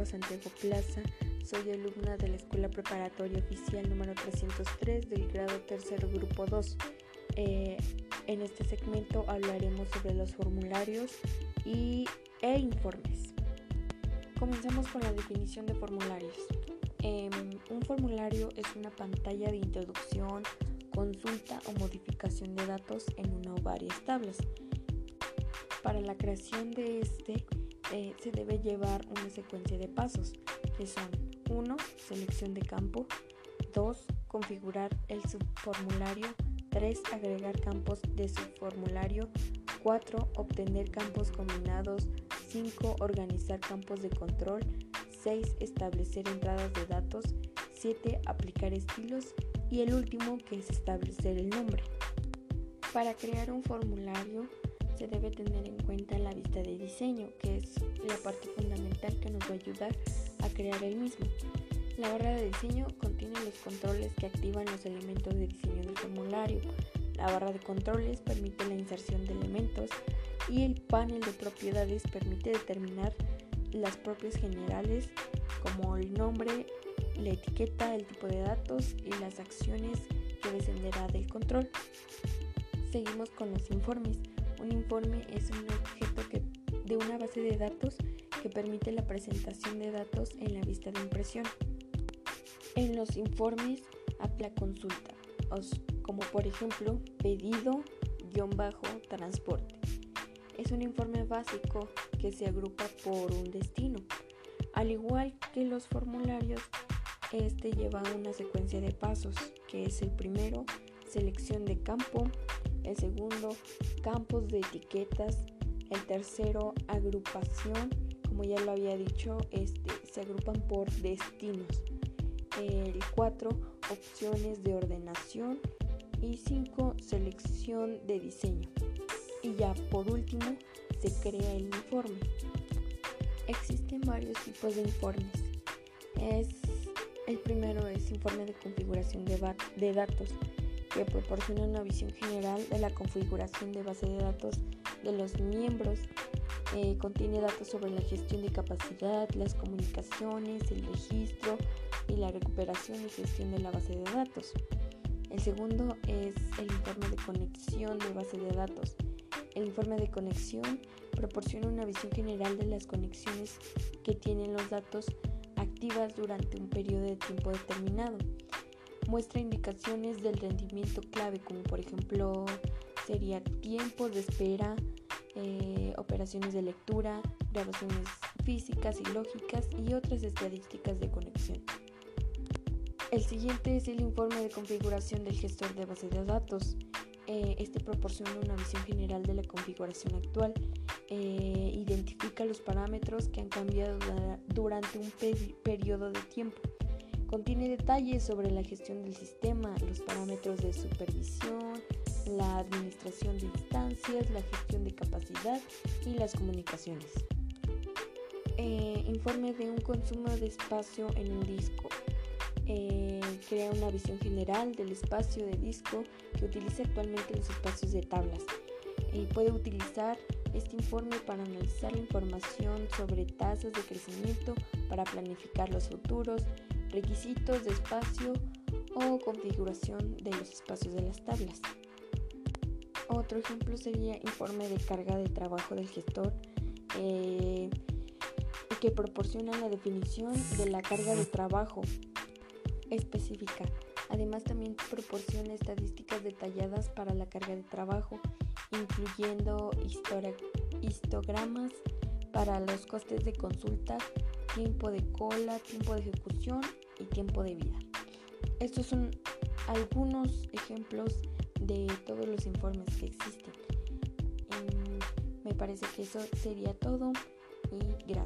Alba Santiago Plaza. Soy alumna de la Escuela Preparatoria Oficial número 303 del grado tercero grupo 2. Eh, en este segmento hablaremos sobre los formularios y, e informes. Comenzamos con la definición de formularios. Em, un formulario es una pantalla de introducción, consulta o modificación de datos en una o varias tablas. Para la creación de este eh, se debe llevar una secuencia de pasos que son 1. Selección de campo 2. Configurar el subformulario 3. Agregar campos de subformulario 4. Obtener campos combinados 5. Organizar campos de control 6. Establecer entradas de datos 7. Aplicar estilos y el último que es establecer el nombre. Para crear un formulario se debe tener en cuenta la vista de diseño, que es la parte fundamental que nos va a ayudar a crear el mismo. La barra de diseño contiene los controles que activan los elementos de diseño del formulario. La barra de controles permite la inserción de elementos y el panel de propiedades permite determinar las propias generales como el nombre, la etiqueta, el tipo de datos y las acciones que descenderá del control. Seguimos con los informes. Un informe es un objeto de una base de datos que permite la presentación de datos en la vista de impresión. En los informes la consulta, como por ejemplo pedido-transporte. Es un informe básico que se agrupa por un destino. Al igual que los formularios, este lleva una secuencia de pasos, que es el primero, selección de campo, el segundo, campos de etiquetas, el tercero, agrupación, como ya lo había dicho, este, se agrupan por destinos. El cuatro, opciones de ordenación y cinco, selección de diseño. Y ya por último, se crea el informe. Existen varios tipos de informes. Es, el primero es informe de configuración de, de datos que proporciona una visión general de la configuración de base de datos de los miembros. Eh, contiene datos sobre la gestión de capacidad, las comunicaciones, el registro y la recuperación y gestión de la base de datos. El segundo es el informe de conexión de base de datos. El informe de conexión proporciona una visión general de las conexiones que tienen los datos activas durante un periodo de tiempo determinado muestra indicaciones del rendimiento clave, como por ejemplo sería tiempo de espera, eh, operaciones de lectura, grabaciones físicas y lógicas y otras estadísticas de conexión. El siguiente es el informe de configuración del gestor de base de datos. Eh, este proporciona una visión general de la configuración actual, eh, identifica los parámetros que han cambiado durante un periodo de tiempo Contiene detalles sobre la gestión del sistema, los parámetros de supervisión, la administración de instancias, la gestión de capacidad y las comunicaciones. Eh, informe de un consumo de espacio en un disco. Eh, crea una visión general del espacio de disco que utiliza actualmente los espacios de tablas. y puede utilizar este informe para analizar la información sobre tasas de crecimiento, para planificar los futuros, requisitos de espacio o configuración de los espacios de las tablas. Otro ejemplo sería informe de carga de trabajo del gestor eh, que proporciona la definición de la carga de trabajo específica. Además también proporciona estadísticas detalladas para la carga de trabajo, incluyendo histogramas para los costes de consulta, tiempo de cola, tiempo de ejecución y tiempo de vida. Estos son algunos ejemplos de todos los informes que existen. me parece que eso sería todo y gracias.